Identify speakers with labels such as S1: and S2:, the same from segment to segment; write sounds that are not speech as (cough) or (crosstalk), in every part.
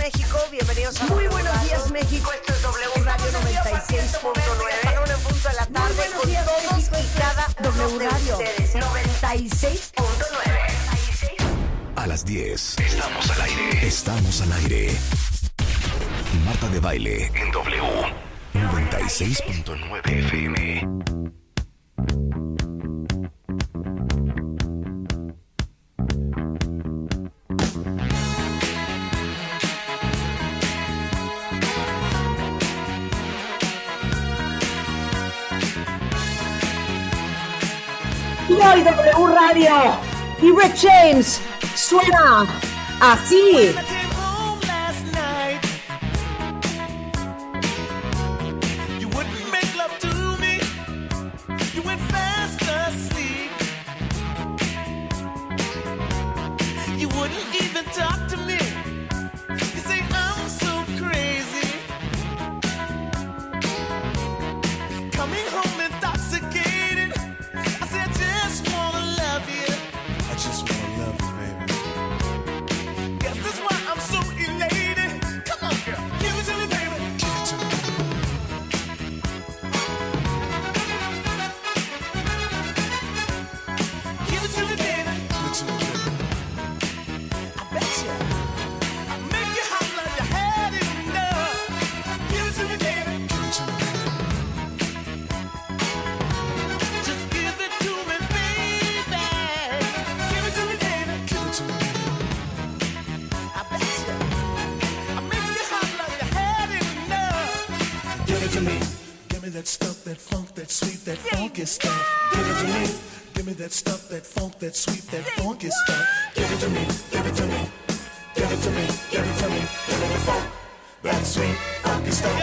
S1: México. Bienvenidos a
S2: Muy buenos días, México.
S1: Esto es W Radio 96.9. Para una en punto de la tarde
S2: buenos
S1: con
S2: días,
S1: todos
S2: México.
S1: y cada
S2: W Radio
S1: ustedes.
S2: 96.9.
S3: A las 10. Estamos al aire. Estamos al aire. Marta de baile en W. 96.9 FM.
S2: Y W Radio y Rick James suena así.
S4: Funky stuff. Give it to me. Give me that stuff, that funk, that sweet, that funky stuff. Give it to me. Give it to me. Give it to me. Give it to me. Give me the funk, that sweet, funky stuff.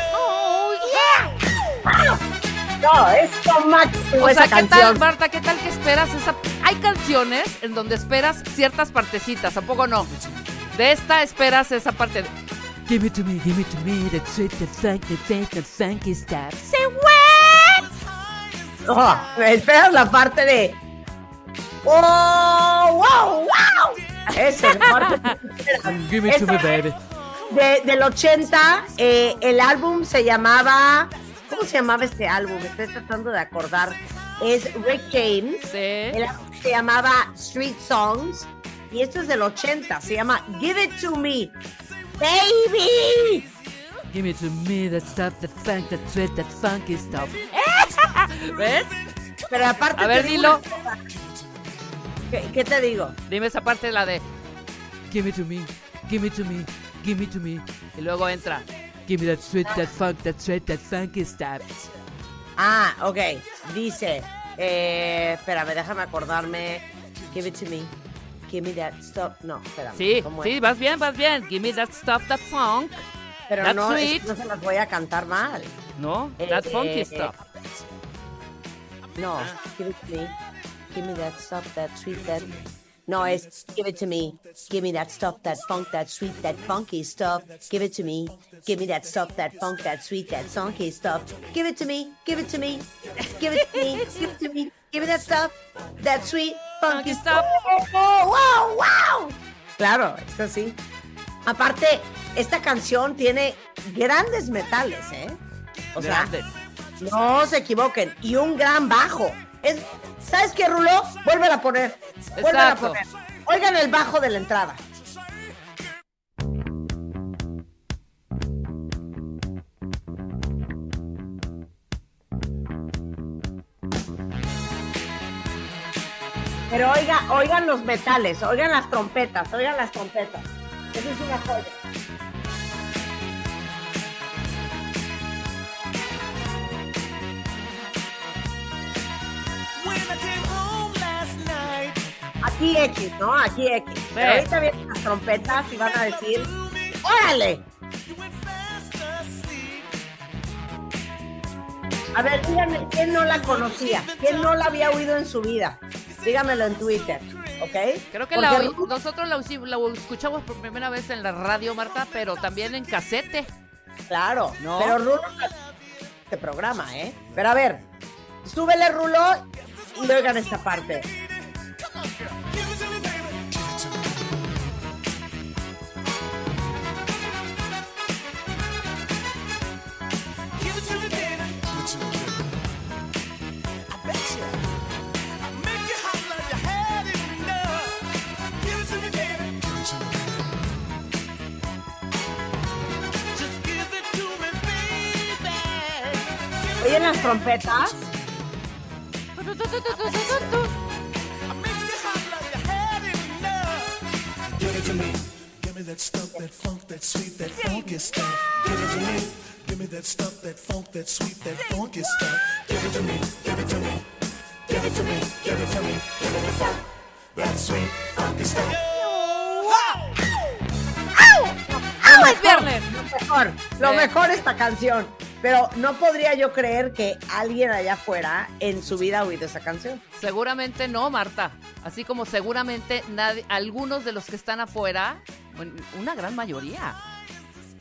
S2: No, es máximo
S5: O
S2: esa
S5: sea, ¿qué tal,
S2: canción.
S5: Marta? ¿Qué tal que esperas esa? Hay canciones en donde esperas ciertas partecitas, ¿a poco no? De esta esperas esa parte de...
S6: Give it to me, give it to me, that sweet, that funk, that funk, that funky stuff. Say what?
S2: No, esperas la parte de. ¡Oh, wow, wow! Esa es la parte que esperas.
S6: Give it to me,
S2: Esa
S6: baby.
S2: de- del 80, eh, el álbum se llamaba. ¿Cómo se llamaba este álbum? Estoy tratando de acordar. Es Rick James.
S5: Sí.
S2: El álbum se llamaba Street Songs. Y esto es del 80. Se llama Give It to Me. ¡Baby!
S6: Give it to me, that stuff, that funk, that sweet, that funky stuff. (laughs)
S5: ¿Ves?
S2: Pero aparte.
S5: A ver, dilo.
S2: ¿Qué, qué te digo?
S5: Dime esa parte, la de...
S6: Give it to me, give it to me, give it to me.
S5: Y luego entra...
S6: Give me that sweet, that funk, that sweet, that funky stuff.
S2: Ah, ok. Dice, eh, espérame, déjame acordarme. Give it to me. Give me that stuff. No, espérame.
S5: Sí,
S2: ¿cómo
S5: sí, vas bien, vas bien. Give me that stuff, that funk.
S2: Pero
S5: that's
S2: no,
S5: sweet.
S2: no se las voy a cantar mal.
S5: ¿No?
S2: Eh,
S5: That funky
S2: eh,
S5: stuff.
S2: No, give it to me. Give me that stuff, that sweet, that. No, es give it to me. Give me that stuff, that funk, that sweet, that funky stuff. Give it to me. Give me that stuff, that funk, that sweet, that funky stuff. Give it to me. Give it to me. Give it to me. Give it to me. Give me that stuff, that sweet, funky
S5: Funky
S2: stuff.
S5: stuff.
S2: Oh, wow, wow. Claro, es así. Aparte, esta canción tiene grandes metales, ¿eh? O sea, no se equivoquen. Y un gran bajo. Es, ¿Sabes qué, Rulo? Vuelve a poner. Vuelve a poner. Oigan el bajo de la entrada. Pero oiga, oigan los metales, oigan las trompetas, oigan las trompetas. Eso es una joya. Aquí X, ¿no? Aquí X. Pero ahorita vienen las trompetas y van a decir, ¡órale! A ver, díganme, ¿quién no la conocía? ¿Quién no la había oído en su vida? Dígamelo en Twitter, ¿ok?
S5: Creo que
S2: Porque
S5: la oí-
S2: Rulo-
S5: nosotros la escuchamos por primera vez en la radio, Marta, pero también en casete.
S2: Claro,
S5: ¿No?
S2: pero Rulo este programa, ¿eh? Pero a ver, súbele Rulo y oigan esta parte.
S7: That sweet, funky stuff.
S5: ¡Au! Es viernes.
S2: Mejor, lo mejor esta canción. Pero no podría yo creer que alguien allá afuera en su vida ha oído esa canción.
S5: Seguramente no, Marta. Así como seguramente nadie, algunos de los que están afuera, una gran mayoría,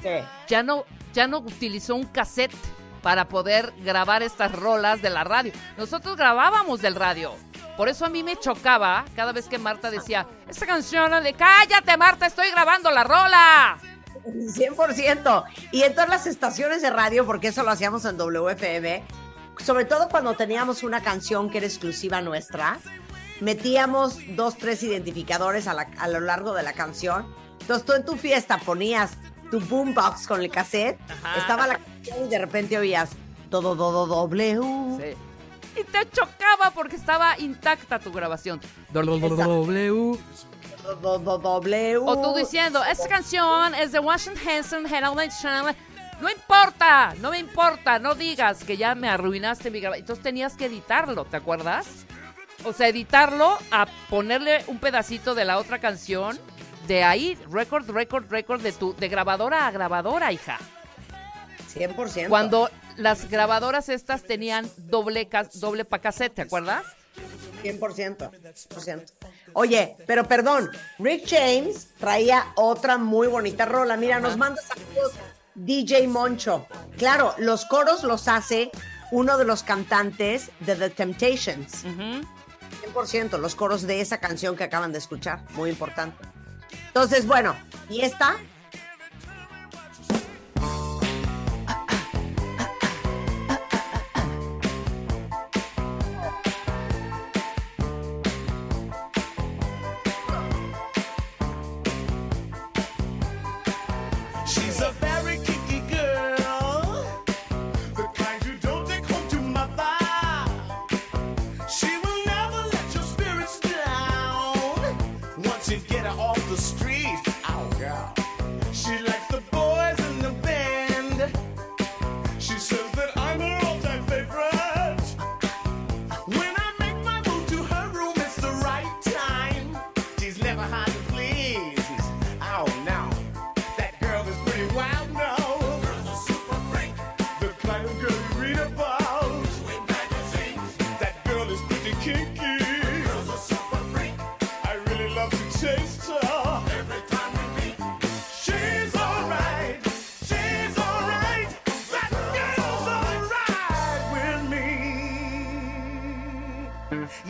S2: ¿Qué?
S5: ya no, ya no utilizó un cassette para poder grabar estas rolas de la radio. Nosotros grabábamos del radio. Por eso a mí me chocaba cada vez que Marta decía, esta canción de cállate Marta, estoy grabando la rola.
S2: 100%. Y en todas las estaciones de radio, porque eso lo hacíamos en WFM, sobre todo cuando teníamos una canción que era exclusiva nuestra, metíamos dos, tres identificadores a, la- a lo largo de la canción. Entonces tú en tu fiesta ponías tu boombox con el cassette,
S5: Ajá.
S2: estaba la canción y de repente oías todo, todo, W.
S5: Sí. Y te chocaba porque estaba intacta tu grabación.
S6: W.
S2: W.
S5: O tú diciendo, esta canción es de Washington Henson, Herald Channel. No importa, no me importa, no digas que ya me arruinaste mi grabación. Entonces tenías que editarlo, ¿te acuerdas? O sea, editarlo a ponerle un pedacito de la otra canción. De ahí, record, record, record, de tu, de grabadora a grabadora, hija.
S2: 100%.
S5: Cuando las grabadoras estas tenían doble, doble pa cassette, ¿te acuerdas?
S2: 100%. 100%. Oye, pero perdón, Rick James traía otra muy bonita rola. Mira, nos manda saludos DJ Moncho. Claro, los coros los hace uno de los cantantes de The Temptations. 100%, los coros de esa canción que acaban de escuchar. Muy importante. Entonces, bueno, ¿y esta?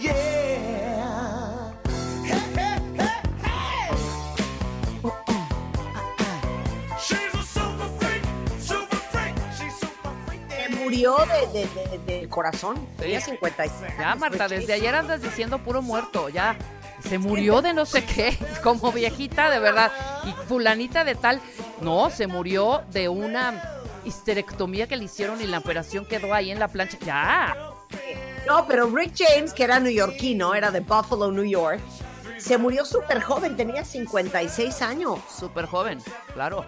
S7: Yeah. Hey, hey, hey, hey. She's a super freak, super freak, she's super freak.
S2: Se murió de, de- de- del corazón. Tenía 56.
S5: Ya, Marta, desde ayer andas diciendo puro muerto, ya. Se murió de no sé qué, (laughs) como viejita de verdad. Y fulanita de tal, no, se murió de una histerectomía que le hicieron y la operación quedó ahí en la plancha. Ya.
S2: No, pero Rick James, que era neoyorquino, era de Buffalo, New York, se murió súper joven, tenía 56 años.
S5: Súper joven, claro.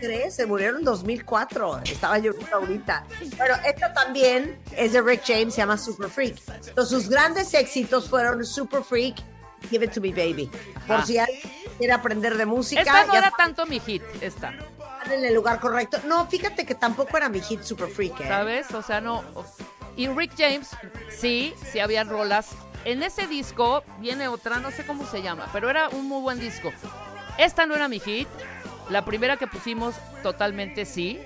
S2: ¿Crees? Se murió en 2004. Estaba yo ahorita. Bueno, esta también es de Rick James, se llama Super Freak. Entonces, sus grandes éxitos fueron Super Freak, Give It To Me Baby. Por si alguien quiere aprender de música,
S5: Esta no
S2: ya
S5: era tanto mi hit, esta.
S2: en el lugar correcto. No, fíjate que tampoco era mi hit Super Freak, ¿eh?
S5: ¿Sabes? O sea, no. Y Rick James, sí, sí habían rolas. En ese disco viene otra, no sé cómo se llama, pero era un muy buen disco. Esta no era mi hit. La primera que pusimos, totalmente sí.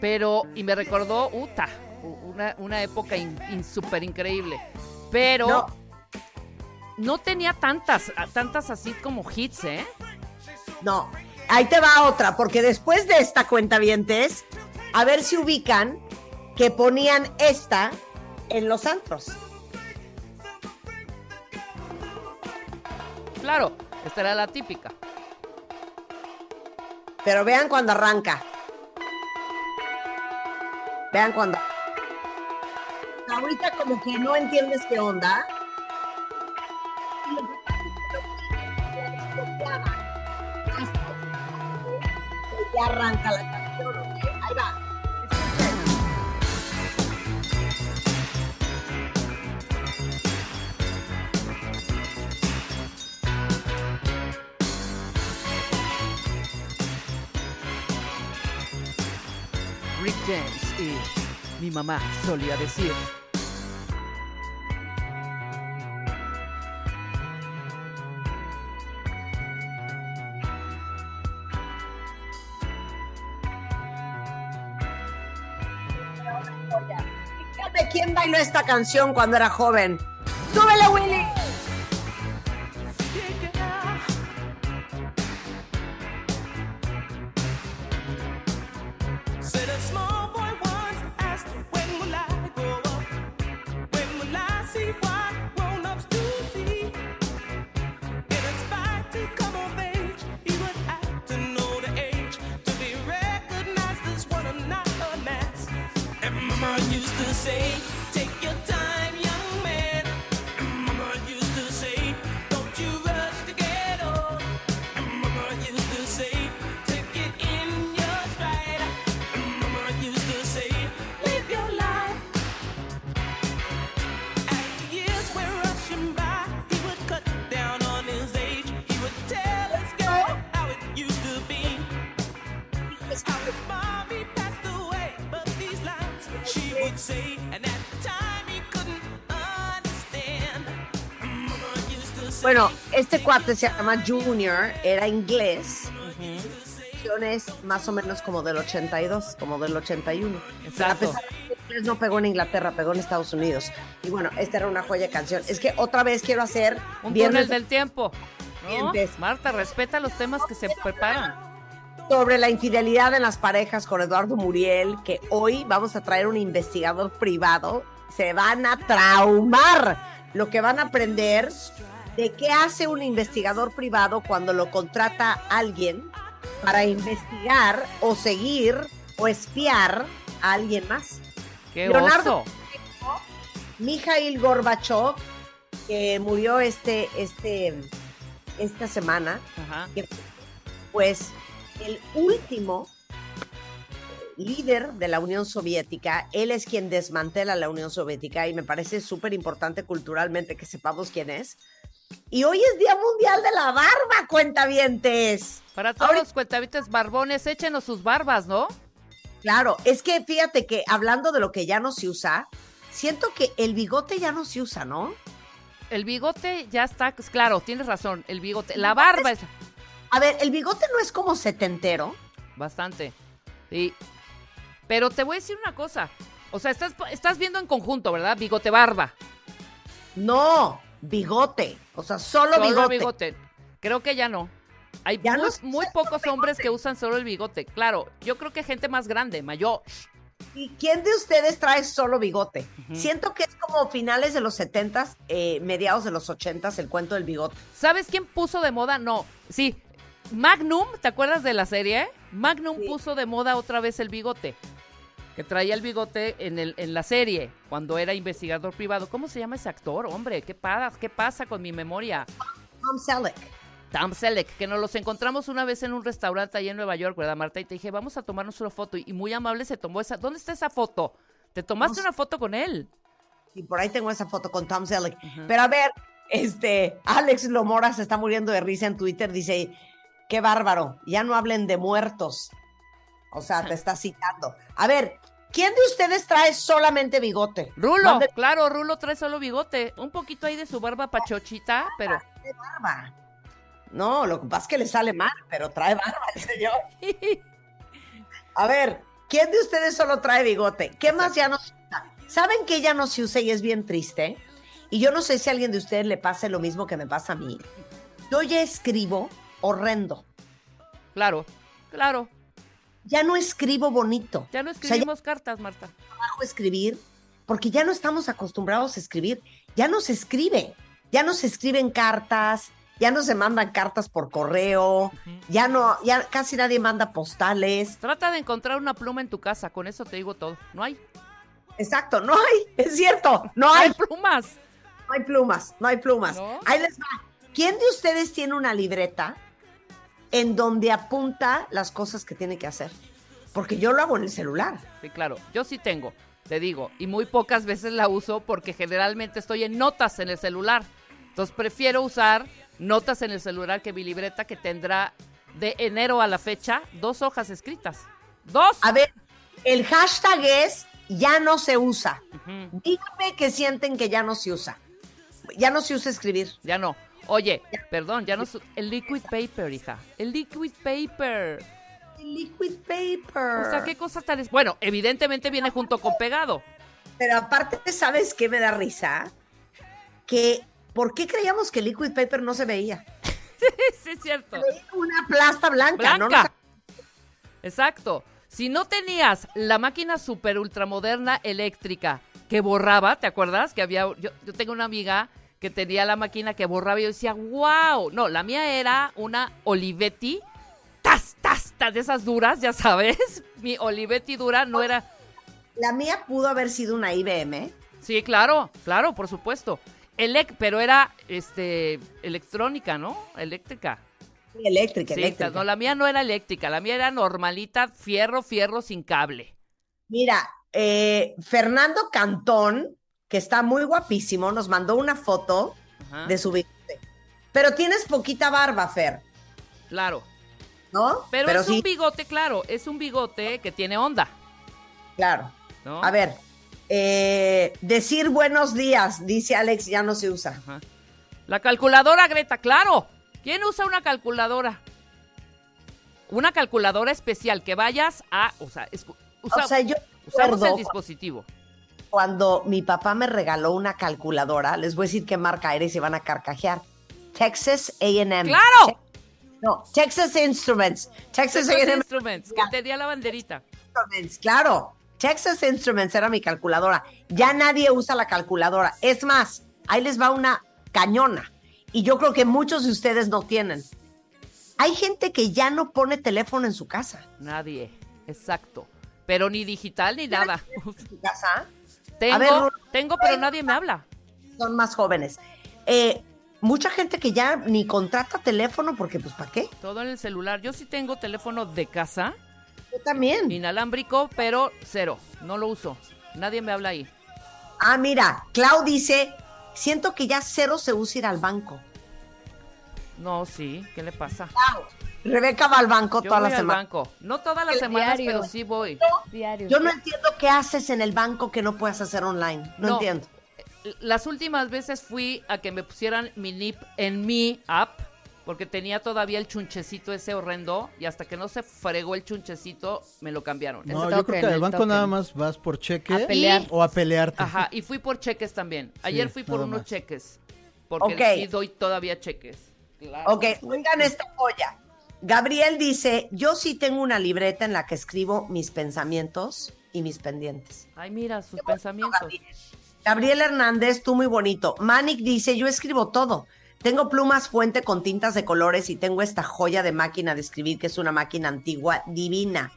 S5: Pero, y me recordó, Uta, una, una época in- in- súper increíble. Pero
S2: No.
S5: no. tenía tantas, tantas así como hits, ¿eh?
S2: No, ahí te va otra, porque después de esta cuenta vientes, a ver si ubican que ponían esta en los antros.
S5: Claro, esta era la típica.
S2: Pero vean cuando arranca. Vean cuando. ahorita como que no entiendes qué onda. Y ya arranca la
S6: James y mi mamá solía decir.
S2: Fíjate quién bailó esta canción cuando era joven. ¡Súbele, Willy! Bueno, este cuate se llama Junior, era inglés. Canciones más o menos como del 82, como del 81.
S5: Exacto.
S2: A pesar de que inglés no pegó en Inglaterra, pegó en Estados Unidos. Y bueno, esta era una joya de canción. Es que otra vez quiero hacer
S5: Un
S2: viernes
S5: del tiempo. ¿no? Marta, respeta los temas que se preparan.
S2: sobre la infidelidad en las parejas con Eduardo Muriel, que hoy vamos a traer un investigador privado. Se van a traumar lo que van a aprender de qué hace un investigador privado cuando lo contrata alguien para investigar o seguir o espiar a alguien más.
S5: ¡Qué
S2: Leonardo-
S5: oso!
S2: Mikhail Gorbachev, que murió este, este, esta semana,
S5: Ajá.
S2: que pues el último líder de la Unión Soviética, él es quien desmantela la Unión Soviética y me parece súper importante culturalmente que sepamos quién es. Y hoy es Día Mundial de la Barba, cuentavientes.
S5: Para todos
S2: Ahorita-
S5: los cuentavites barbones, échenos sus barbas, ¿no?
S2: Claro, es que fíjate que hablando de lo que ya no se usa, siento que el bigote ya no se usa, ¿no?
S5: El bigote ya está, pues, claro, tienes razón, el bigote. La barba es
S2: A ver, el bigote no es como setentero.
S5: bastante. Sí. Pero te voy a decir una cosa. O sea, estás, estás viendo en conjunto, ¿verdad? Bigote barba.
S2: No, bigote. O sea, solo,
S5: Solo
S2: bigote.
S5: bigote. Creo que ya no. Hay
S2: Ya
S5: muy,
S2: no
S5: pocos hombres que usan solo el bigote. Claro, yo creo que gente más grande, mayor.
S2: ¿Y quién de ustedes trae solo bigote? Siento que es como finales de los setentas, eh, mediados de los ochentas, el cuento del bigote.
S5: ¿Sabes quién puso de moda? No, sí. Magnum, ¿te acuerdas de la serie? Magnum
S2: Sí.
S5: puso de moda otra vez el bigote. Que traía el bigote en, el, en la serie, cuando era investigador privado. ¿Cómo se llama ese actor? Hombre, ¿qué, pasa? ¿qué pasa con mi memoria?
S2: Tom Selleck.
S5: Tom Selleck, que nos los encontramos una vez en un restaurante allá en Nueva York, ¿verdad, Marta? Y te dije, vamos a tomarnos una foto. Y muy amable se tomó esa. ¿Dónde está esa foto? ¿Te tomaste una foto con él?
S2: Y por ahí tengo esa foto con Tom Selleck. Pero a ver, este, Alex Lomora se está muriendo de risa en Twitter. Dice, qué bárbaro, ya no hablen de muertos. O sea, te está citando. A ver, ¿quién de ustedes trae solamente bigote?
S5: Rulo, claro, Rulo trae solo bigote. Un poquito ahí de su barba pachochita, pero...
S2: Trae barba. No, lo que pasa es que le sale mal, pero trae barba el señor. (laughs) A ver, ¿quién de ustedes solo trae bigote? ¿Qué más ya no se usa? ¿Saben que ya no se usa y es bien triste? Y yo no sé si a alguien de ustedes le pase lo mismo que me pasa a mí. Yo ya escribo horrendo.
S5: Claro, claro.
S2: Ya no escribo bonito.
S5: Ya no
S2: O sea,
S5: escribimos cartas, Marta.
S2: trabajo escribir porque ya no estamos acostumbrados a escribir. Ya no se escribe. Ya no se escriben cartas. Ya no se mandan cartas por correo. Ya no, ya casi nadie manda postales.
S5: Trata de encontrar una pluma en tu casa, con eso te digo todo. No hay.
S2: Exacto, no hay, es cierto, no
S5: No
S2: hay,
S5: hay plumas.
S2: no hay plumas, no hay plumas.
S5: ¿No?
S2: Ahí les va. ¿Quién de ustedes tiene una libreta en donde apunta las cosas que tiene que hacer? Porque yo lo hago en el celular.
S5: Sí, claro. Yo sí tengo, te digo, y muy pocas veces la uso porque generalmente estoy en notas en el celular. Entonces prefiero usar notas en el celular que mi libreta que tendrá de enero a la fecha dos hojas escritas. Dos.
S2: A ver, el hashtag es ya no se usa.
S5: Ujú,
S2: Dígame que sienten que ya no se usa. Ya no se usa escribir.
S5: Ya no. Oye, perdón, ya no. su- El liquid paper, hija. El liquid paper.
S2: Liquid paper.
S5: O sea, qué cosa tan. es- Bueno, evidentemente viene junto con pegado.
S2: Pero aparte, ¿sabes qué me da risa? Que, ¿por qué creíamos que el liquid paper no se veía? (laughs)
S5: sí, es cierto.
S2: Una plasta blanca.
S5: Blanca. Exacto. Si no tenías la máquina super ultramoderna eléctrica que borraba, ¿te acuerdas? Que había. Yo, yo tengo una amiga que tenía la máquina que borraba y yo decía, wow. No, la mía era una Olivetti. Tas, tas, tas, de esas duras, ya sabes. (laughs) Mi Olivetti dura no era.
S2: La mía pudo haber sido una IBM.
S5: Sí, claro, claro, por supuesto. Elec, pero era este electrónica, ¿no? Eléctrica.
S2: Eléctrica,
S5: Sí,
S2: eléctrica.
S5: no, la mía no era eléctrica, la mía era normalita, fierro, fierro sin cable.
S2: Mira, eh, Fernando Cantón, que está muy guapísimo, nos mandó una foto
S5: Ajá,
S2: de su bigote. Pero tienes poquita barba, Fer,
S5: Claro.
S2: ¿no?
S5: Pero, es
S2: sí,
S5: un bigote, claro, es un bigote que tiene onda,
S2: claro.
S5: ¿no?
S2: A ver, eh, decir buenos días, dice Alex, ya no se usa.
S5: Ajá. La calculadora, Greta, claro. ¿Quién usa una calculadora? Una calculadora especial que vayas a, o sea, usa-
S2: o sea, yo
S5: usamos el dispositivo.
S2: Cuando mi papá me regaló una calculadora, les voy a decir qué marca era y se van a carcajear. Texas A&M.
S5: ¡Claro!
S2: No, Texas Instruments. Texas
S5: Texas
S2: A&M
S5: Instruments, que tenía la banderita.
S2: Instruments, claro. Texas Instruments era mi calculadora. Ya nadie usa la calculadora. Es más, ahí les va una cañona. Y yo creo que muchos de ustedes no tienen. Hay gente que ya no pone teléfono en su casa.
S5: Nadie, exacto. Pero ni digital ni nada.
S2: ¿En su casa?
S5: Tengo,
S2: ver,
S5: tengo, pero nadie me habla.
S2: Son más jóvenes. Eh, mucha gente que ya ni contrata teléfono porque, pues, ¿para qué?
S5: Todo en el celular. Yo sí tengo teléfono de casa,
S2: Yo también.
S5: inalámbrico, pero cero. No lo uso. Nadie me habla ahí.
S2: Ah, mira, Clau dice, siento que ya cero se usa ir al banco.
S5: No, sí. ¿Qué le pasa?
S2: Rebeca va al banco
S5: Yo
S2: toda
S5: voy
S2: la
S5: al
S2: semana.
S5: banco. No todas las semanas,
S1: diario.
S5: pero sí voy.
S1: Diario.
S2: Yo no entiendo qué haces en el banco que no puedes hacer online. No,
S5: No.
S2: entiendo.
S5: Las últimas veces fui a que me pusieran mi NIP en mi app, porque tenía todavía el chunchecito ese horrendo, y hasta que no se fregó el chunchecito, me lo cambiaron.
S8: No, yo creo que al
S1: el
S8: banco
S1: token.
S8: nada más vas por cheque
S1: A pelear.
S8: o a pelearte.
S5: Ajá, y fui por cheques también. (laughs) Ayer fui por unos
S8: más.
S5: cheques, porque
S2: Ok.
S5: sí doy todavía cheques. Claro.
S2: Ok, oigan esta joya. Gabriel dice, yo sí tengo una libreta en la que escribo mis pensamientos y mis pendientes.
S5: Ay, mira, sus pensamientos.
S2: Gabriel Hernández, tú muy bonito. Manic dice, yo escribo todo. Tengo plumas fuente con tintas de colores y tengo esta joya de máquina de escribir, que es una máquina antigua divina.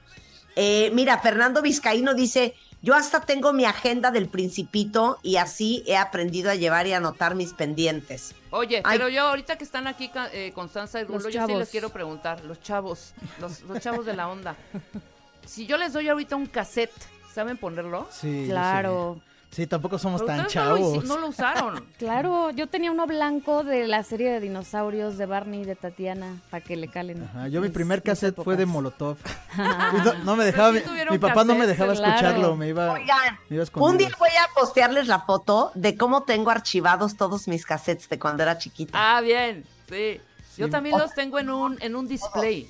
S2: Eh, mira, Fernando Vizcaíno dice, yo hasta tengo mi agenda del principito y así he aprendido a llevar y anotar mis pendientes.
S5: Oye,
S2: Ay.
S5: pero yo ahorita que están aquí eh, Constanza y Rulo, yo sí les quiero preguntar, los chavos, los, los chavos de la onda. (laughs) Si yo les doy ahorita un cassette, ¿saben ponerlo?
S8: Sí,
S1: Claro.
S8: Sí. Sí, tampoco somos
S5: Pero
S8: tan
S5: no lo,
S8: chavos.
S5: no lo usaron. (laughs)
S1: Claro, yo tenía uno blanco de la serie de dinosaurios de Barney y de Tatiana para que le calen.
S8: Ajá, yo mi primer
S1: mis
S8: cassette fue de. Molotov. Y (laughs) no, no me dejaba,
S5: sí
S8: mi, papá no me dejaba
S1: claro.
S8: escucharlo, me iba,
S2: Oigan,
S8: me iba a
S2: un día voy a postearles la foto de cómo tengo archivados todos mis cassettes de cuando era chiquita.
S5: Ah, bien, sí. Yo
S8: Sí.
S5: también los tengo en un, en un display.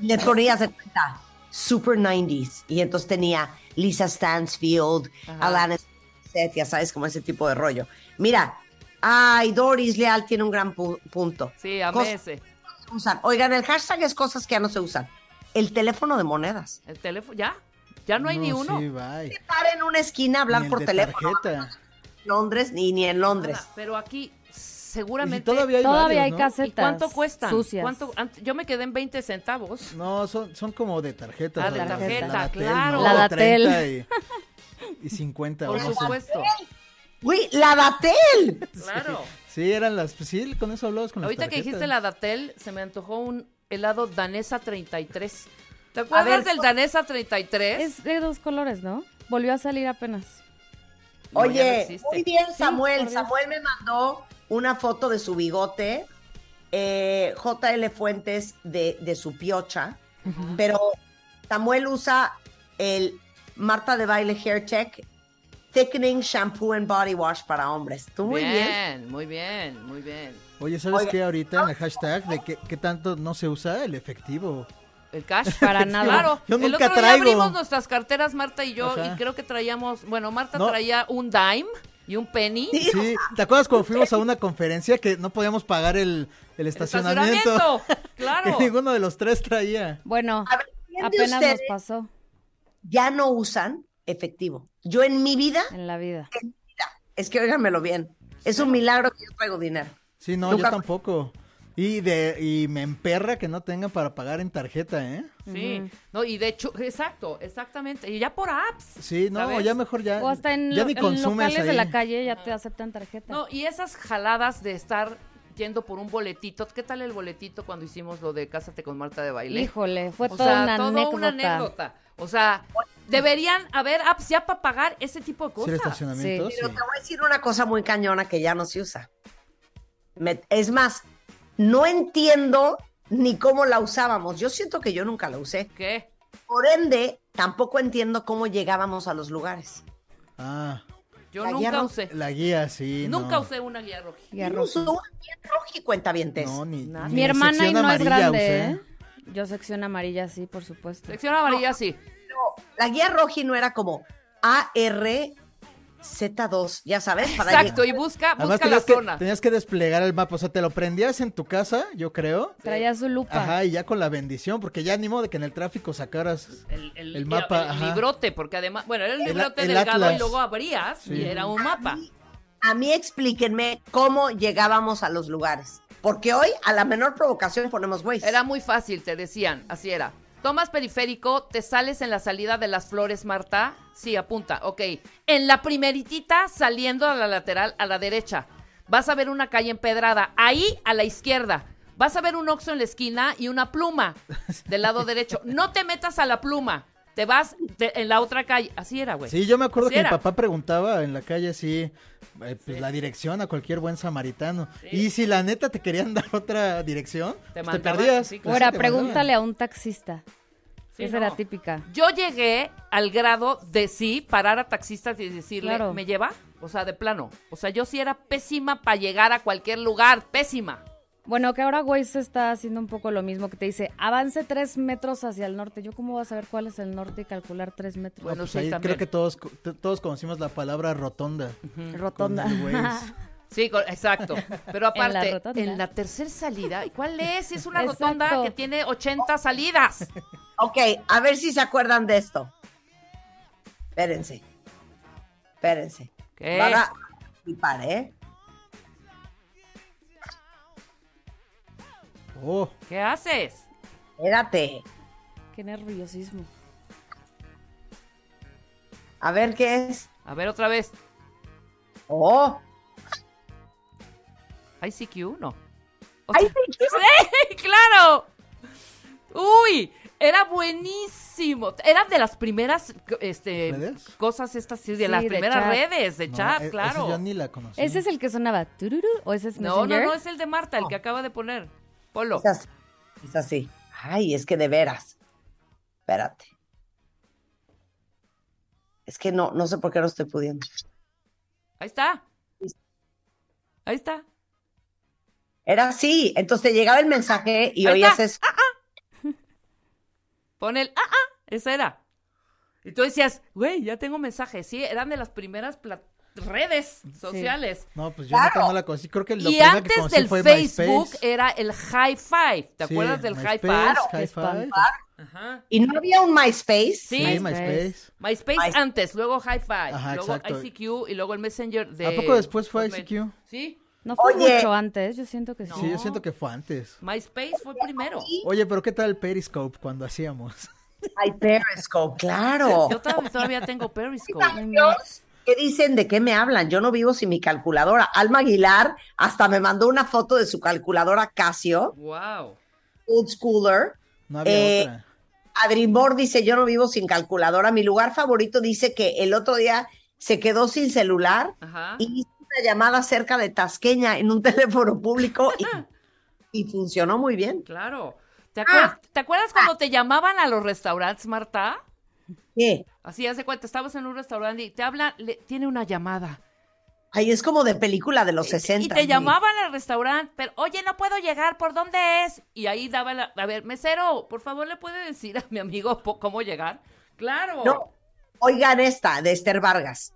S2: Le ponías de cuenta, Super 90s. Y entonces tenía Lisa Stansfield,
S5: Ajá.
S2: Alanis Ya sabes, como ese tipo de rollo. Mira, ay, Doris Leal tiene un gran pu- punto.
S5: Sí, a
S2: usan. Oigan, el hashtag es cosas que ya no se usan. El teléfono de monedas.
S5: El teléfono, ¿ya? Ya no hay ni uno.
S8: Sí, bye.
S2: Estar en una esquina a hablar
S8: Ni el
S2: por
S8: de
S2: teléfono.
S8: tarjeta.
S2: En Londres ni, ni en Londres.
S5: Nada, pero aquí
S8: Y
S5: seguramente...
S8: todavía hay
S1: Todavía
S8: varios,
S1: hay
S8: ¿no?
S5: ¿Y
S1: casetas.
S5: cuánto cuestan?
S1: Sucias.
S5: ¿Cuánto? Yo me quedé en 20 centavos.
S8: No, son, son como de tarjeta.
S5: Ah, de
S8: la-
S1: tarjeta,
S8: la
S5: claro.
S1: La
S8: De
S1: Datel. (laughs)
S8: 30 (laughs) y- y 50.
S5: Por
S8: no
S5: supuesto.
S2: Güey, la Datel.
S5: Claro.
S8: Sí, eran las. pues sí, con eso hablabas con las
S5: Ahorita que dijiste la Datel, se me antojó un helado Danesa 33. ¿Te acuerdas
S2: ver,
S5: del Danesa 33?
S1: Es de dos colores, ¿no? Volvió a salir apenas.
S5: No, no
S2: Oye,
S5: existe.
S2: muy bien, Samuel. Samuel me mandó una foto de su bigote, eh, JL Fuentes de, de su piocha, pero Samuel usa el Marta de Baile Hair Tech Thickening Shampoo and Body Wash para hombres. Tú muy bien.
S5: bien, muy bien, muy bien.
S8: Oye, ¿sabes
S2: Oiga.
S8: qué? Ahorita en el hashtag de que, que tanto no se usa el efectivo.
S5: El cash.
S1: Para (laughs) nada.
S5: Claro.
S8: Yo
S5: el
S8: nunca
S5: otro día
S8: traigo.
S5: abrimos nuestras carteras, Marta y yo,
S8: Ajá.
S5: y creo que traíamos, bueno, Marta
S8: No.
S5: traía un dime y un penny.
S8: Sí, ¿te acuerdas cuando fuimos a una conferencia que no podíamos pagar el, el
S5: El
S8: estacionamiento?
S5: estacionamiento, (laughs) Claro.
S8: que ninguno de los tres traía.
S1: Bueno,
S2: A ver, ¿quién de
S1: apenas nos pasó
S2: ya no usan efectivo? Yo en mi vida,
S1: en la vida.
S2: es que óiganmelo bien, es un milagro que yo traigo dinero.
S8: Sí, no,
S2: Nunca-
S8: yo tampoco. Y de y me emperra que no tengan para pagar en tarjeta, ¿eh?
S5: Sí, no, y de hecho, exacto, exactamente. Y ya por apps.
S8: Sí, no,
S5: ¿Sabes?
S8: ya mejor ya.
S1: O hasta en,
S8: ya
S1: lo-
S8: ni
S1: en
S8: consumes
S1: locales de la calle ya te aceptan tarjeta.
S5: No, y esas jaladas de estar yendo por un boletito. ¿Qué tal el boletito cuando hicimos lo de Cásate con Marta de baile?
S1: Híjole, fue
S5: o
S1: toda
S5: sea,
S1: una,
S5: todo
S1: anécdota.
S5: una anécdota. O sea, deberían haber apps ya para pagar ese tipo de cosas.
S1: Sí.
S8: sí.
S2: Pero te voy a decir una cosa muy cañona que ya no se usa. Me- es más, no entiendo ni cómo la usábamos. Yo siento que yo nunca la usé.
S5: ¿Qué?
S2: Por ende, tampoco entiendo cómo llegábamos a los lugares.
S8: Ah,
S5: Yo
S2: La guía
S5: nunca
S2: no-
S5: usé.
S8: la guía, sí.
S5: Nunca
S8: no.
S5: usé una guía roja.
S1: Y a
S2: ¿Quién
S1: Rosy.
S2: usó una guía roja y cuentavientes?
S8: No, ni,
S5: Nada.
S8: ni
S1: Mi hermana y no es grande,
S8: usé.
S1: ¿eh? Yo sección amarilla sí, por supuesto.
S5: Sección amarilla, sí.
S2: La guía roja no era como ARZ2, ya sabes, para
S5: Exacto,
S2: llegar-
S5: y busca,
S8: Además
S5: busca la
S8: que,
S5: zona.
S8: tenías que desplegar el mapa, o sea, te lo prendías en tu casa, yo creo.
S1: Traía su lupa.
S8: Ajá, y ya con la bendición, porque ya ni modo de que en el tráfico sacaras
S5: El, el-
S8: el mapa,
S5: el
S8: ajá.
S5: librote, porque además, bueno, era el
S8: El-
S5: librote
S8: el
S5: delgado
S8: atlas.
S5: y luego abrías y era un mapa.
S2: A mí explíquenme cómo llegábamos a los lugares. Porque hoy, a la menor provocación, ponemos Waze.
S5: Era muy fácil, te decían, así era. Tomas periférico, te sales en la salida de las flores, Marta. Sí, apunta, ok. En la primeritita, saliendo a la lateral, a la derecha. Vas a ver una calle empedrada. Ahí, a la izquierda. Vas a ver un oxo en la esquina y una pluma del lado (laughs) derecho. No te metas a la pluma. Te vas en la otra calle. Así era, güey.
S8: Sí, yo me acuerdo
S5: Así
S8: que
S5: era.
S8: mi papá preguntaba en la calle así, eh, pues, la dirección a cualquier buen samaritano. Y si la neta te querían (laughs) dar otra dirección,
S5: Te
S8: pues, te, perdías.
S5: sí,
S8: Pues,
S5: claro.
S1: Ahora,
S8: sí, mandaban.
S1: pregúntale a un taxista.
S5: Sí,
S1: Esa
S5: no.
S1: era típica.
S5: Yo llegué al grado de sí parar a taxistas y decirle,
S1: Claro.
S5: ¿me lleva? O sea, de plano. O sea, yo sí era pésima para llegar a cualquier lugar. Pésima.
S1: Bueno, que ahora Waze está haciendo un poco lo mismo, que te dice, avance tres metros hacia el norte. ¿Yo cómo voy a saber cuál es el norte y calcular tres metros?
S5: Bueno,
S8: Pues
S5: sí,
S8: ahí creo que todos, todos conocimos la palabra rotonda.
S1: Rotonda.
S8: con el Waze. (laughs)
S5: Sí, exacto. Pero
S1: En la
S5: aparte, en la, tercera salida, ¿y ¿cuál es? Es una
S1: Exacto.
S5: rotonda que tiene 80 salidas.
S2: Ok, a ver si se acuerdan de esto. Espérense. Espérense.
S5: ¿Qué?
S2: Van a flipar, ¿eh?
S8: Oh,
S5: ¿Qué haces?
S2: Espérate.
S1: Qué nerviosismo.
S2: A ver qué es.
S5: A ver otra vez.
S2: Oh.
S5: ICQ, no. O
S2: Ay,
S5: sea, (laughs) ¡Sí! ¡Claro! ¡Uy! Era buenísimo. Eran de las primeras este,
S8: ¿Redes?
S5: cosas estas, sí, de
S1: Sí,
S5: las
S1: de
S5: primeras
S1: chat.
S5: redes de
S8: no,
S5: chat,
S8: e- ese
S5: claro.
S8: yo ni la conocí.
S1: ¿Ese es el que sonaba tururú o ese es
S5: No, no, no, es el de Marta, el que acaba de poner. Polo.
S2: Es así. Es así. Ay, es que de veras. Espérate. Es que no, no sé por qué no estoy pudiendo.
S5: Ahí está. Ahí está.
S2: Era así. Entonces te llegaba el mensaje y
S5: Ahí
S2: oías
S5: está.
S2: eso.
S5: Pon el ah, ah, esa era. Y tú decías, güey, ya tengo mensajes. Sí, eran de las primeras pla- redes sociales.
S8: No, pues yo
S2: Claro.
S8: no la conocí. Creo que lo
S5: Y
S8: que
S5: antes
S8: conocí
S5: del
S8: fue
S5: Facebook
S8: MySpace.
S5: era el High Five. ¿Te
S8: Sí,
S5: acuerdas del High Five?
S8: High. Five.
S5: Ajá.
S2: Y no había un MySpace.
S5: Sí.
S8: Sí,
S1: MySpace.
S8: MySpace.
S5: MySpace
S2: My-
S5: antes, luego High Five,
S8: Ajá,
S5: luego
S8: exacto.
S5: ICQ y luego el Messenger de...
S8: ¿A poco después fue. ICQ?
S5: Sí,
S1: No fue
S2: Oye.
S1: mucho antes, yo siento que sí.
S8: Sí, yo siento que fue antes.
S5: MySpace fue primero.
S8: Oye, pero ¿qué tal el Periscope cuando hacíamos?
S2: Ay, Periscope, claro.
S5: Yo todavía, todavía tengo Periscope.
S2: Dios, ¿Qué dicen? ¿De qué me hablan? Yo no vivo sin mi calculadora. Alma Aguilar hasta me mandó una foto de su calculadora Casio,
S5: Wow.
S2: old schooler.
S8: No había
S2: Eh,
S8: otra.
S2: Adri Moore dice, yo no vivo sin calculadora. Mi lugar favorito dice que el otro día se quedó sin celular
S5: Ajá.
S2: y hizo una llamada cerca de Tasqueña en un (laughs) teléfono público y, (laughs) y funcionó muy bien.
S5: Claro. ¿Te acuerdas, ¿Te acuerdas cuando te llamaban a los restaurantes, Marta?
S2: ¿Qué?
S5: Así, hace cuenta, estabas en un restaurante y te hablan, le- tiene una llamada.
S2: Ay, es como de película de los
S5: Y-
S2: 60.
S5: Y te llamaban al restaurante, pero oye, no puedo llegar, ¿por dónde es? Y ahí daba la, a ver, mesero, por favor, ¿le puede decir a mi amigo cómo llegar? Claro.
S2: No. Oigan esta, de Esther Vargas.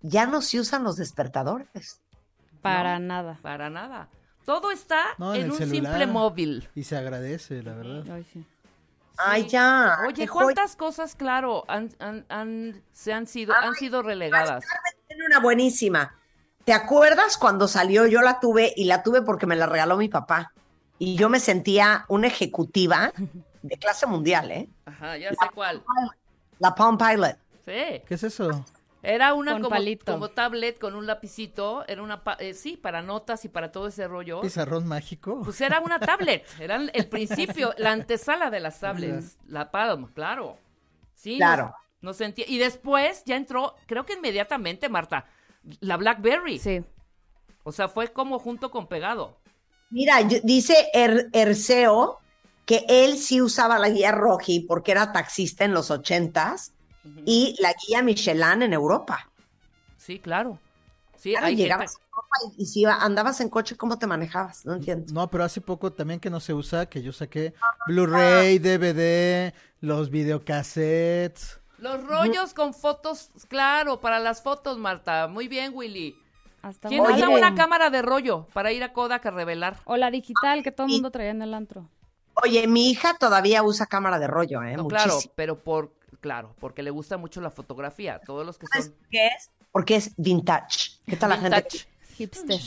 S2: Ya no se usan los despertadores.
S1: Para nada.
S5: Para nada. Todo está
S8: No,
S5: en, un
S8: celular.
S5: simple móvil.
S8: Y se agradece, la verdad.
S1: Ay, sí.
S2: Ay, ya.
S5: Oye. ¿cuántas cosas, claro, han, han- han- se han sido, han sido relegadas?
S2: Tiene una buenísima. ¿Te acuerdas cuando salió? Yo la tuve y la tuve porque me la regaló mi papá. Y yo me sentía una ejecutiva (laughs) de clase mundial, ¿eh?
S5: Ajá, ya sé cuál.
S2: La Palm Pilot.
S5: Sí.
S8: ¿Qué es eso?
S5: Era una
S1: Con
S5: como,
S1: palito.
S5: como tablet con un lapicito, era una, pa- eh, sí, para notas y para todo ese rollo.
S8: ¿Pizarrón mágico?
S5: Pues era una tablet, (laughs) era el principio, la antesala de las tablets, la Palm, claro. Sí,
S2: Claro.
S5: Nos sentía, y después ya entró, creo que inmediatamente, Marta, la BlackBerry.
S1: Sí.
S5: O sea, fue como junto con pegado.
S2: Mira, yo- dice Er- Erceo que él sí usaba la guía Roji porque era taxista en los ochentas y la guía Michelin en Europa.
S5: Sí, claro. Sí,
S2: Claro,
S5: hay
S2: llegabas
S5: gente-
S2: a Europa y, y si andabas en coche, ¿cómo te manejabas? No entiendo.
S8: No, pero hace poco también que no se usa, que yo saqué Blu-ray, DVD, los videocassettes.
S5: Los rollos con fotos, claro, para las fotos, Marta. Muy bien, Willy.
S1: Hasta
S5: ¿Quién usa una cámara de rollo para ir a Kodak a revelar?
S1: O la digital que todo el mundo traía en el antro.
S2: Oye, mi hija todavía usa cámara de rollo, ¿eh?
S5: No, claro, pero por, claro, porque le gusta mucho la fotografía. Todos los que
S2: ¿Sabes
S5: son
S2: qué es? Porque es vintage. ¿Qué tal la gente?
S1: Hipster.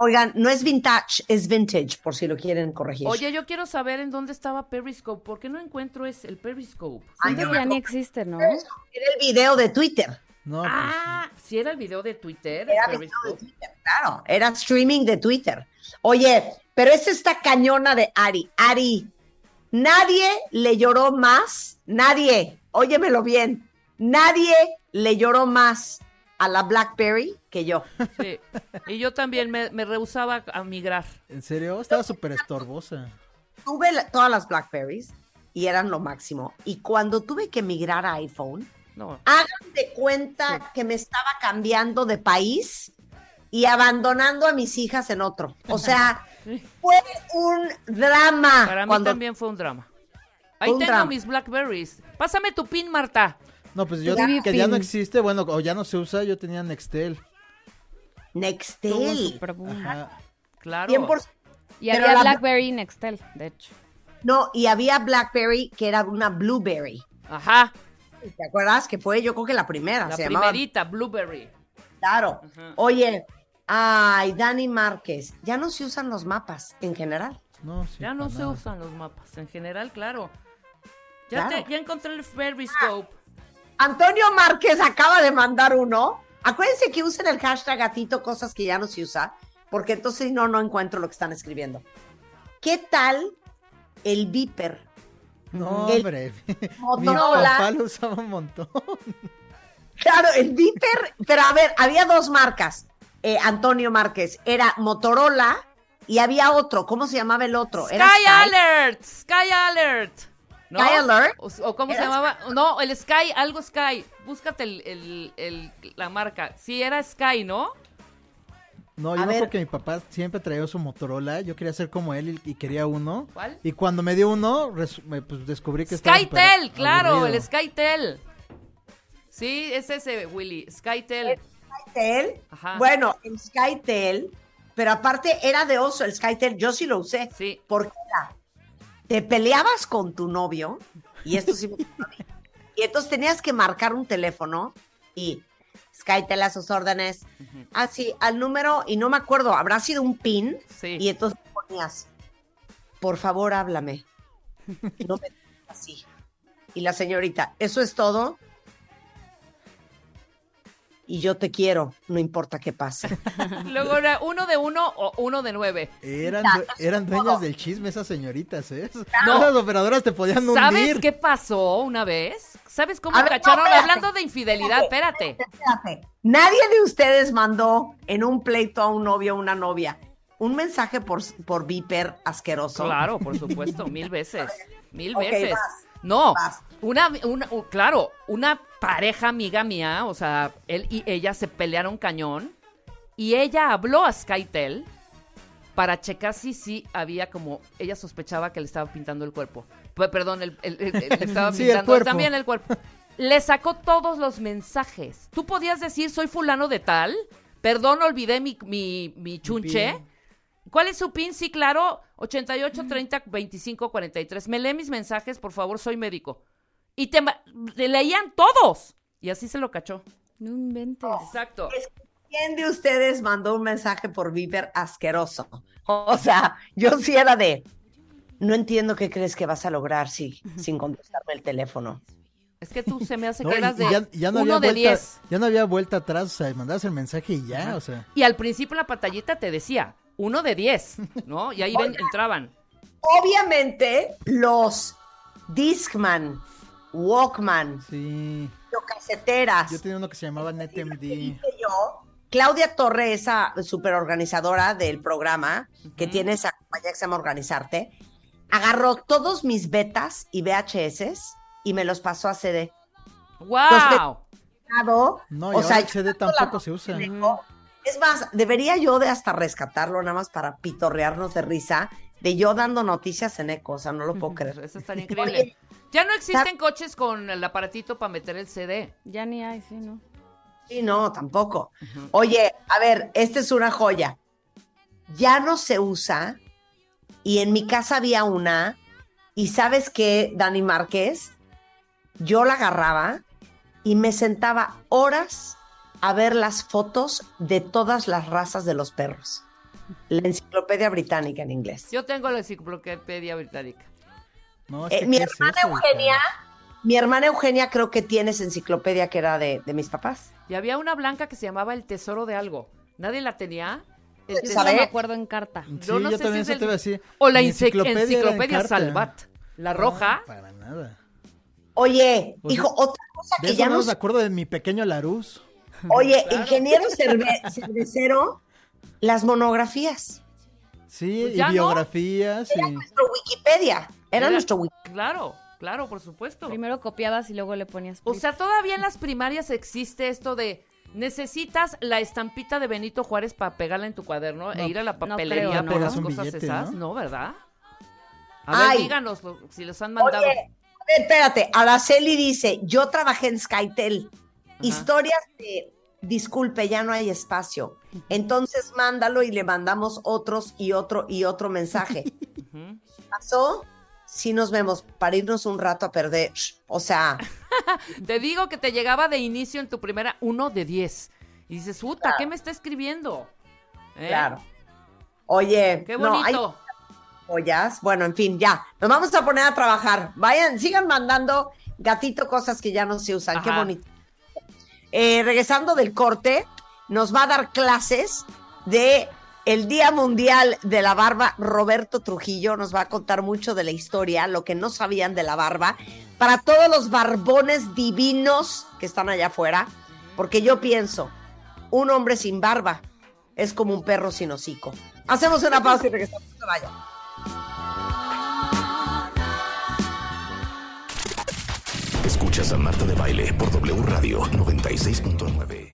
S2: Oigan, no es vintage, es vintage, por si lo quieren corregir.
S5: Oye, yo quiero saber en dónde estaba Periscope. ¿Por qué no encuentro es el Periscope?
S2: Ay,
S1: ya ni existe, ¿no?
S2: Era el video de Twitter.
S8: No, pues,
S5: Ah, si era el video de Twitter.
S2: Era video de. Twitter, claro. Era streaming de Twitter. Oye, pero es esta cañona de Ari. Ari, nadie le lloró más, nadie, óyemelo bien, nadie le lloró más a la BlackBerry que yo.
S5: Sí. Y yo también me, me rehusaba a migrar.
S8: ¿en serio? Estaba súper estorbosa.
S2: Tuve la- todas las BlackBerries y eran lo máximo. Y cuando tuve que migrar a iPhone,
S5: No.
S2: hagan de cuenta que me estaba cambiando de país y abandonando a mis hijas en otro. O sea, (laughs) fue un drama.
S5: Para mí
S2: cuando
S5: también fue un drama. Ahí tengo
S2: drama.
S5: mis Blackberries. Pásame tu pin, Marta.
S8: No, pues yo que ya no existe, bueno, o ya no se usa, yo tenía Nextel.
S2: Nextel.
S8: Ajá.
S5: Claro.
S2: 100%.
S1: Y
S2: Pero
S1: había
S2: la-
S1: BlackBerry y Nextel, de hecho.
S2: No, y había BlackBerry que era una Blueberry.
S5: Ajá.
S2: ¿Te acuerdas? Que fue yo creo que la primera.
S5: La
S2: se llamaba
S5: primerita, Blueberry.
S2: Claro.
S5: Ajá.
S2: Oye, ay, Dani Márquez, ya no se usan los mapas en general.
S8: No, sí,
S5: Ya no se usan los mapas. En general, claro. Ya,
S2: Claro.
S5: te- ya encontré el Periscope.
S2: Antonio Márquez acaba de mandar uno. Acuérdense que usen el hashtag gatito, cosas que ya no se usa, porque entonces no, no encuentro lo que están escribiendo. ¿Qué tal el Viper?
S8: No,
S2: El
S8: hombre. (laughs) Mi
S2: Motorola.
S8: papá lo usaba un montón.
S2: Claro, el Viper, pero a ver, había dos marcas, eh, Antonio Márquez. Era Motorola y había otro. ¿Cómo se llamaba el otro?
S5: Sky,
S2: ¿Era
S5: Alert. Sky Alert. ¿No?
S2: Sky Alert.
S5: O, o cómo se
S2: ¿Era
S5: llamaba. No, el Sky, algo Sky. Búscate el, el- el- la marca. Sí, era Sky, ¿no?
S8: No,
S2: A
S8: yo me
S2: ver.
S8: acuerdo que mi papá siempre traía su Motorola. Yo quería ser como él y, y quería uno.
S5: ¿Cuál?
S8: Y cuando me dio uno, res- me, pues descubrí que estaba súper
S5: Skytel, claro,
S8: aburrido.
S5: el Skytel. Sí, es ese, Willy. Skytel.
S2: Skytel.
S5: Ajá.
S2: Bueno, el Skytel, pero aparte era de oso el Skytel. Yo sí lo usé.
S5: Sí.
S2: Porque era, te peleabas con tu novio, y esto sí me. Y entonces tenías que marcar un teléfono y Skytel a sus órdenes. Así, al número, y no me acuerdo, habrá sido un pin.
S5: Sí.
S2: Y entonces ponías, por favor, háblame. (laughs) No me digas así. Y la señorita, ¿eso es todo? Y yo te quiero, no importa qué pase. (laughs)
S5: Luego era uno de uno o uno de nueve.
S8: Eran, eran dueñas del chisme esas señoritas, ¿eh?
S5: No.
S8: Esas operadoras te podían
S5: ¿Sabes
S8: hundir.
S5: qué pasó una vez? ¿Sabes cómo
S2: ver,
S5: cacharon? Hablando de infidelidad, espérate.
S2: Espérate, Nadie de ustedes mandó en un pleito a un novio o una novia un mensaje por, por viper asqueroso.
S5: Claro, por (laughs) supuesto, mil veces. Mil veces.
S2: vas,
S5: No,
S2: vas.
S5: una, una, claro, una pareja amiga mía, o sea, él y ella se pelearon cañón y ella habló a Skytel para checar si sí había como, ella sospechaba que le estaba pintando el cuerpo. P- Perdón, el- el- el- el- le (laughs) estaba
S8: Sí,
S5: pintando también el cuerpo. Le sacó todos los mensajes. Tú podías decir, soy fulano de tal, perdón, olvidé mi, mi, mi chunche. ¿Cuál es su pin? Sí, claro, 88 30 25 43. Me lee mis mensajes, por favor, soy médico. Y te, leían todos. Y así se lo cachó.
S1: No inventes.
S5: Exacto.
S2: ¿Quién de ustedes mandó un mensaje por viper asqueroso? O sea, yo sí era de, no entiendo qué crees que vas a lograr si, sin contestarme el teléfono.
S5: Es que tú se me hace
S8: No,
S5: que eras de
S8: ya, ya no
S5: uno
S8: había
S5: de
S8: vuelta,
S5: 10.
S8: ya no había vuelta atrás, o sea, mandabas el mensaje y ya, o sea.
S5: Y al principio la pantallita te decía, uno de 10, ¿no? Y ahí ven- entraban.
S2: Obviamente, los Discman, Walkman,
S8: Sí.
S2: caseteras,
S8: Yo tenía uno que se llamaba NetMD.
S2: yo, Claudia Torre, esa super organizadora del programa, que tiene esa compañía que se llama Organizarte, agarró todos mis betas y VHS y me los pasó a CD.
S5: ¡Wow!
S8: No, y
S2: o
S8: ahora
S2: sea,
S8: el CD tampoco se usa.
S2: Es más, debería yo de hasta rescatarlo nada más para pitorrearnos de risa de yo dando noticias en eco, o sea, no lo puedo (laughs) creer.
S5: Eso estaría increíble. Ya no existen coches con el aparatito para meter el CD.
S1: Ya ni hay, sí, ¿no?
S2: Sí, no, tampoco. Oye, a ver, esta es una joya. Ya no se usa y en mi casa había una y sabes qué, Dani Márquez, yo la agarraba y me sentaba horas a ver las fotos de todas las razas de los perros. La enciclopedia británica en inglés.
S5: Yo tengo la enciclopedia británica.
S8: No, es
S2: Eh, mi
S8: ¿qué es
S2: hermana
S8: eso,
S2: Eugenia, mi hermana Eugenia creo que tiene esa enciclopedia que era de, de mis papás.
S5: Y había una blanca que se llamaba El Tesoro de Algo. ¿Nadie la tenía? El
S2: Pues,
S5: tesoro-
S2: a ver.
S1: me acuerdo en carta.
S8: Sí,
S5: no
S8: yo
S5: sé
S8: también
S5: si
S8: eso
S5: es
S8: te iba a decir.
S5: O la enciclopedia,
S8: era.
S5: Salvat. La roja.
S8: No, para nada.
S2: Oye,
S8: Pues,
S2: hijo, otra cosa
S8: De
S2: que
S8: eso
S2: ya
S8: no
S2: no
S8: me acuerdo de mi pequeño Larus. (laughs)
S2: Oye, ingeniero cerve- cervecero, las monografías.
S8: Sí,
S5: Pues
S8: y
S5: no.
S8: biografías y...
S2: Nuestro Wikipedia. Era,
S5: Era-
S2: nuestro Wiki.
S5: Claro, claro, por supuesto.
S1: Primero copiabas y luego le ponías.
S5: O sea, todavía en las primarias existe esto de necesitas la estampita de Benito Juárez para pegarla en tu cuaderno
S8: No,
S5: e ir a la
S1: no
S5: papelería
S1: creo, ¿no?
S5: las
S8: Pegas un
S5: cosas
S8: billete,
S5: esas.
S8: ¿no?
S5: ¿no? ¿verdad? A ver,
S2: Ay.
S5: díganos lo- si les han mandado.
S2: Oye, a ver, espérate, Araceli dice, yo trabajé en Skytel. Historias de, disculpe, ya no hay espacio. Entonces mándalo y le mandamos otros y otro y otro mensaje. ¿Pasó? Sí nos vemos para irnos un rato a perder. O sea, (laughs)
S5: Te digo que te llegaba de inicio en tu primera uno de 10. Y dices, puta, ¿qué me está escribiendo? ¿Eh?
S2: claro. Oye,
S5: Qué
S2: no, hay
S5: bonito.
S2: joyas. Bueno, en fin, ya. Nos vamos a poner a trabajar. Vayan, sigan mandando gatito cosas que ya no se usan. Qué bonito. Eh, regresando del corte, nos va a dar clases de el Día Mundial de la Barba. Roberto Trujillo nos va a contar mucho de la historia, lo que no sabían de la barba, para todos los barbones divinos que están allá afuera, porque yo pienso, un hombre sin barba es como un perro sin hocico. Hacemos una pausa y regresamos. No se vayan.
S3: Escuchas a Marta de Baile por W Radio 96.9.